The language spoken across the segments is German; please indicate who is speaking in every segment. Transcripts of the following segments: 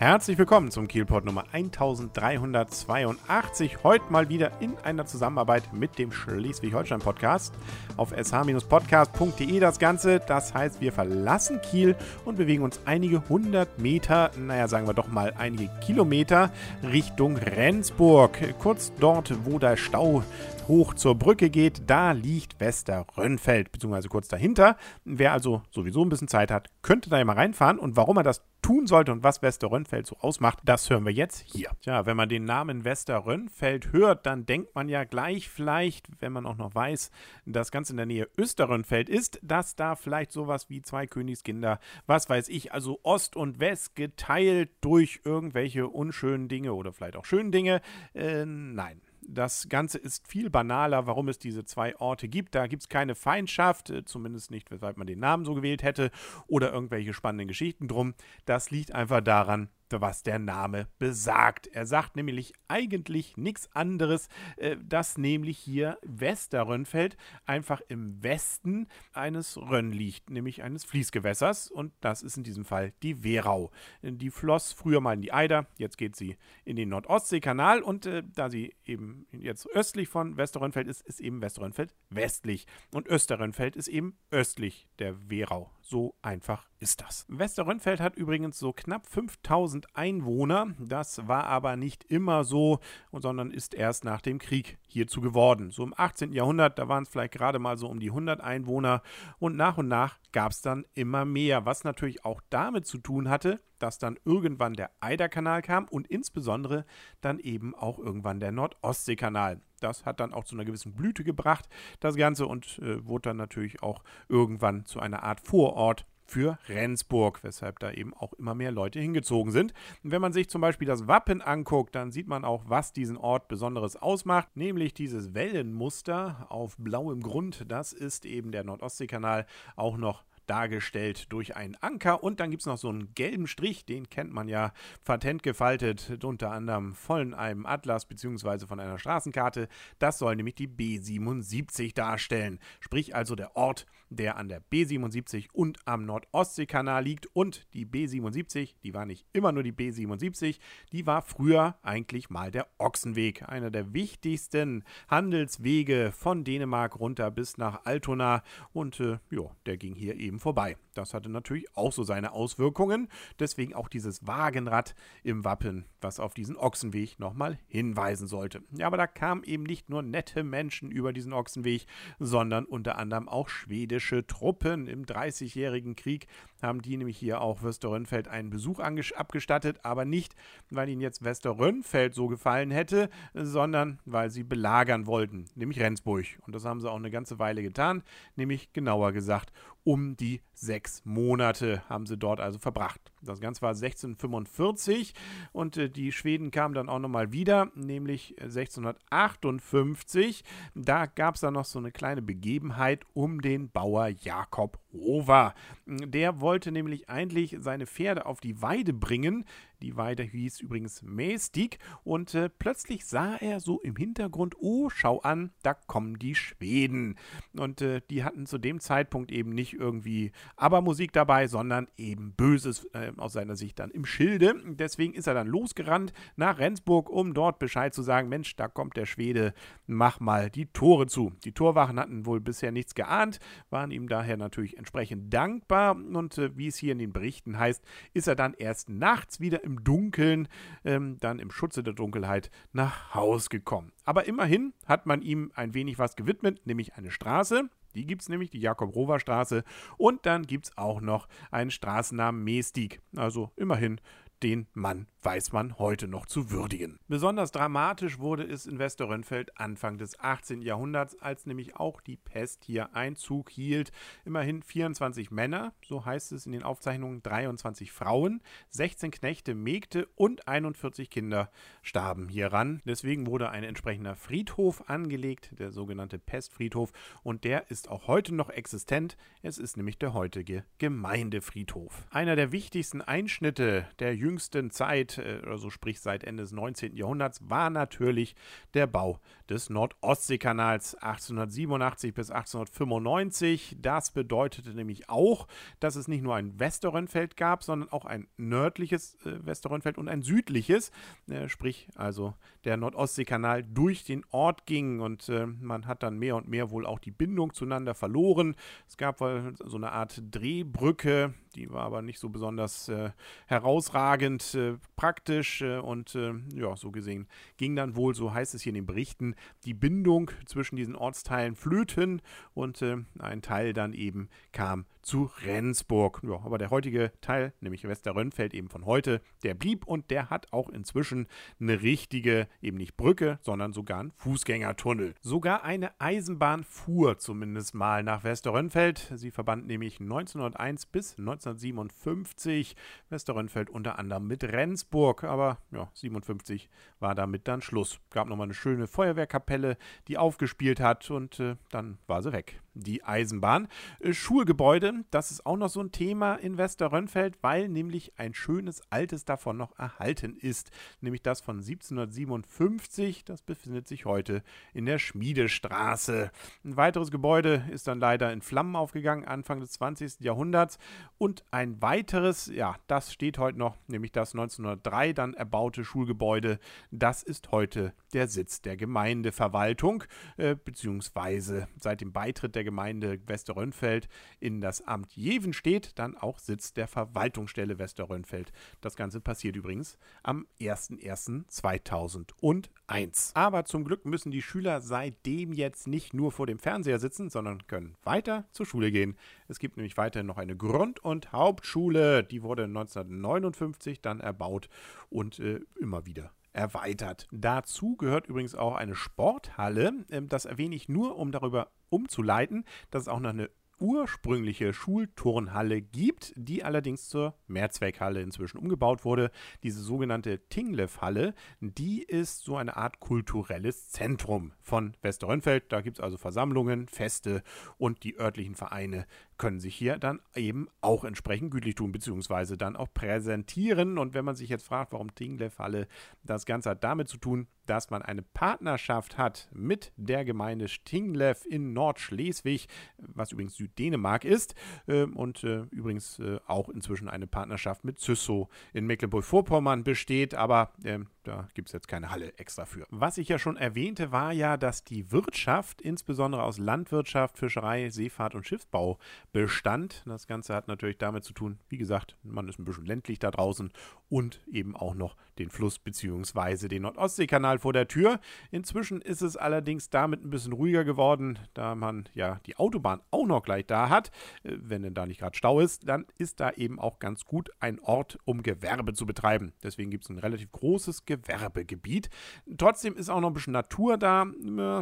Speaker 1: Herzlich willkommen zum Kielport Nummer 1382. Heute mal wieder in einer Zusammenarbeit mit dem Schleswig-Holstein-Podcast auf sh-podcast.de das Ganze. Das heißt, wir verlassen Kiel und bewegen uns einige hundert Meter, naja, sagen wir doch mal einige Kilometer Richtung Rendsburg. Kurz dort, wo der Stau hoch zur Brücke geht, da liegt Westerrönfeld, beziehungsweise kurz dahinter. Wer also sowieso ein bisschen Zeit hat, könnte da ja mal reinfahren. Und warum er das tun sollte und was Westerrönfeld so ausmacht, das hören wir jetzt hier. Tja, wenn man den Namen Westerrönfeld hört, dann denkt man ja gleich vielleicht, wenn man auch noch weiß, dass ganz in der Nähe Österrönfeld ist, dass da vielleicht sowas wie zwei Königskinder, was weiß ich, also Ost und West geteilt durch irgendwelche unschönen Dinge oder vielleicht auch schönen Dinge. Äh, nein, das Ganze ist viel banaler, warum es diese zwei Orte gibt. Da gibt es keine Feindschaft, äh, zumindest nicht, weshalb man den Namen so gewählt hätte, oder irgendwelche spannenden Geschichten drum. Das liegt einfach daran, was der Name besagt. Er sagt nämlich eigentlich nichts anderes, äh, dass nämlich hier Westerrönnfeld einfach im Westen eines Rönn liegt, nämlich eines Fließgewässers und das ist in diesem Fall die Werau. Die floss früher mal in die Eider, jetzt geht sie in den Nordostseekanal und äh, da sie eben jetzt östlich von Westerrönnfeld ist, ist eben Westerrönnfeld westlich und Österrönnfeld ist eben östlich der Werau. So einfach ist das. Westerrönnfeld hat übrigens so knapp 5000 Einwohner. Das war aber nicht immer so, sondern ist erst nach dem Krieg hierzu geworden. So im 18. Jahrhundert, da waren es vielleicht gerade mal so um die 100 Einwohner und nach und nach gab es dann immer mehr, was natürlich auch damit zu tun hatte, dass dann irgendwann der Eiderkanal kam und insbesondere dann eben auch irgendwann der Nordostseekanal. Das hat dann auch zu einer gewissen Blüte gebracht, das Ganze, und äh, wurde dann natürlich auch irgendwann zu einer Art Vorort für Rendsburg, weshalb da eben auch immer mehr Leute hingezogen sind. Und wenn man sich zum Beispiel das Wappen anguckt, dann sieht man auch, was diesen Ort Besonderes ausmacht, nämlich dieses Wellenmuster auf blauem Grund. Das ist eben der Nordostseekanal auch noch dargestellt durch einen Anker und dann gibt es noch so einen gelben Strich, den kennt man ja patent gefaltet, unter anderem von einem Atlas bzw. von einer Straßenkarte. Das soll nämlich die B77 darstellen, sprich also der Ort, der an der B77 und am Nordostseekanal liegt und die B77, die war nicht immer nur die B77, die war früher eigentlich mal der Ochsenweg, einer der wichtigsten Handelswege von Dänemark runter bis nach Altona und äh, ja, der ging hier eben vorbei. Das hatte natürlich auch so seine Auswirkungen. Deswegen auch dieses Wagenrad im Wappen, was auf diesen Ochsenweg nochmal hinweisen sollte. Ja, aber da kamen eben nicht nur nette Menschen über diesen Ochsenweg, sondern unter anderem auch schwedische Truppen. Im Dreißigjährigen Krieg haben die nämlich hier auch Westerrönfeld einen Besuch abgestattet, aber nicht, weil ihnen jetzt Westerrönfeld so gefallen hätte, sondern weil sie belagern wollten, nämlich Rendsburg. Und das haben sie auch eine ganze Weile getan, nämlich genauer gesagt um die sechs Monate haben sie dort also verbracht. Das Ganze war 1645 und äh, die Schweden kamen dann auch nochmal wieder, nämlich 1658. Da gab es dann noch so eine kleine Begebenheit um den Bauer Jakob Rover. Der wollte nämlich eigentlich seine Pferde auf die Weide bringen. Die Weide hieß übrigens Mästig und äh, plötzlich sah er so im Hintergrund, oh, schau an, da kommen die Schweden. Und äh, die hatten zu dem Zeitpunkt eben nicht irgendwie Abermusik dabei, sondern eben Böses äh, aus seiner Sicht dann im Schilde. Deswegen ist er dann losgerannt nach Rendsburg, um dort Bescheid zu sagen, Mensch, da kommt der Schwede, mach mal die Tore zu. Die Torwachen hatten wohl bisher nichts geahnt, waren ihm daher natürlich entsprechend dankbar und äh, wie es hier in den Berichten heißt, ist er dann erst nachts wieder im Dunkeln, ähm, dann im Schutze der Dunkelheit nach Haus gekommen. Aber immerhin hat man ihm ein wenig was gewidmet, nämlich eine Straße. Die gibt es nämlich, die Jakob-Rover-Straße. Und dann gibt es auch noch einen Straßennamen Meestig. Also immerhin den Mann weiß man heute noch zu würdigen. Besonders dramatisch wurde es in Westerrönfeld Anfang des 18. Jahrhunderts, als nämlich auch die Pest hier Einzug hielt. Immerhin 24 Männer, so heißt es in den Aufzeichnungen, 23 Frauen, 16 Knechte, Mägde und 41 Kinder starben hieran. Deswegen wurde ein entsprechender Friedhof angelegt, der sogenannte Pestfriedhof, und der ist auch heute noch existent. Es ist nämlich der heutige Gemeindefriedhof. Einer der wichtigsten Einschnitte der jüngsten jüngsten Zeit, also sprich seit Ende des 19. Jahrhunderts, war natürlich der Bau des Nordostseekanals 1887 bis 1895. Das bedeutete nämlich auch, dass es nicht nur ein Westerrönfeld gab, sondern auch ein nördliches äh, Westerrönfeld und ein südliches, äh, sprich also der Nordostseekanal durch den Ort ging und äh, man hat dann mehr und mehr wohl auch die Bindung zueinander verloren. Es gab wohl so eine Art Drehbrücke, die war aber nicht so besonders äh, herausragend äh, praktisch äh, und äh, ja, so gesehen ging dann wohl, so heißt es hier in den Berichten, die Bindung zwischen diesen Ortsteilen flöten und äh, ein Teil dann eben kam zu Rendsburg. Ja, aber der heutige Teil, nämlich Westerrönfeld eben von heute, der blieb und der hat auch inzwischen eine richtige, eben nicht Brücke, sondern sogar einen Fußgängertunnel. Sogar eine Eisenbahn fuhr zumindest mal nach Westerrönfeld. Sie verband nämlich 1901 bis 1957 Westerrönfeld unter anderem mit Rendsburg, aber ja, 57 war damit dann Schluss. Gab nochmal eine schöne Feuerwehrkapelle, die aufgespielt hat und äh, dann war sie weg die Eisenbahn. Äh, Schulgebäude, das ist auch noch so ein Thema in Westerrönfeld, weil nämlich ein schönes altes davon noch erhalten ist, nämlich das von 1757. Das befindet sich heute in der Schmiedestraße. Ein weiteres Gebäude ist dann leider in Flammen aufgegangen, Anfang des 20. Jahrhunderts. Und ein weiteres, ja, das steht heute noch, nämlich das 1903 dann erbaute Schulgebäude. Das ist heute der Sitz der Gemeindeverwaltung, äh, beziehungsweise seit dem Beitritt der Gemeinde Westerrönfeld in das Amt Jeven steht, dann auch Sitz der Verwaltungsstelle Westerrönfeld. Das Ganze passiert übrigens am 01.01.2001. Aber zum Glück müssen die Schüler seitdem jetzt nicht nur vor dem Fernseher sitzen, sondern können weiter zur Schule gehen. Es gibt nämlich weiterhin noch eine Grund- und Hauptschule. Die wurde 1959 dann erbaut und äh, immer wieder erweitert. Dazu gehört übrigens auch eine Sporthalle. Ähm, das erwähne ich nur, um darüber umzuleiten, dass es auch noch eine ursprüngliche Schulturnhalle gibt, die allerdings zur Mehrzweckhalle inzwischen umgebaut wurde. Diese sogenannte Tinglev-Halle, die ist so eine Art kulturelles Zentrum von Westerrönfeld. Da gibt es also Versammlungen, Feste und die örtlichen Vereine können sich hier dann eben auch entsprechend gütlich tun, beziehungsweise dann auch präsentieren. Und wenn man sich jetzt fragt, warum Tinglev-Halle, das Ganze hat damit zu tun, dass man eine Partnerschaft hat mit der Gemeinde Stinglev in Nordschleswig, was übrigens Süddänemark ist, äh, und äh, übrigens äh, auch inzwischen eine Partnerschaft mit Züssow in Mecklenburg-Vorpommern besteht, aber ähm, da gibt es jetzt keine Halle extra für. Was ich ja schon erwähnte, war ja, dass die Wirtschaft, insbesondere aus Landwirtschaft, Fischerei, Seefahrt und Schiffsbau, bestand. Das Ganze hat natürlich damit zu tun, wie gesagt, man ist ein bisschen ländlich da draußen und eben auch noch den Fluss bzw. den Nordostseekanal vor der Tür. Inzwischen ist es allerdings damit ein bisschen ruhiger geworden, da man ja die Autobahn auch noch gleich da hat. Äh, wenn denn da nicht gerade Stau ist, dann ist da eben auch ganz gut ein Ort, um Gewerbe zu betreiben. Deswegen gibt es ein relativ großes Gewerbegebiet. Trotzdem ist auch noch ein bisschen Natur da.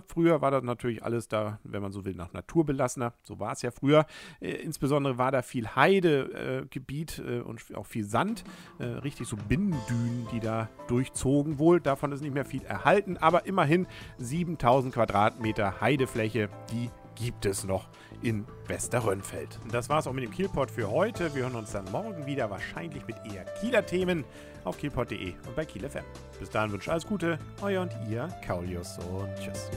Speaker 1: Früher war das natürlich alles da, wenn man so will, nach Natur belassener. So war es ja früher. Äh, insbesondere war da viel Heidegebiet äh, und auch viel Sand. Äh, richtig so Binnendünen, die da durchzogen wohl. Davon ist nicht mehr viel erhalten, aber immerhin 7000 Quadratmeter Heidefläche, die gibt es noch in Westerrönfeld. Das war es auch mit dem Kielpot für heute. Wir hören uns dann morgen wieder, wahrscheinlich mit eher Kieler Themen auf kielpot.de und bei Kiel FM. Bis dahin wünsche ich alles Gute, euer und ihr, Kaulius und tschüss.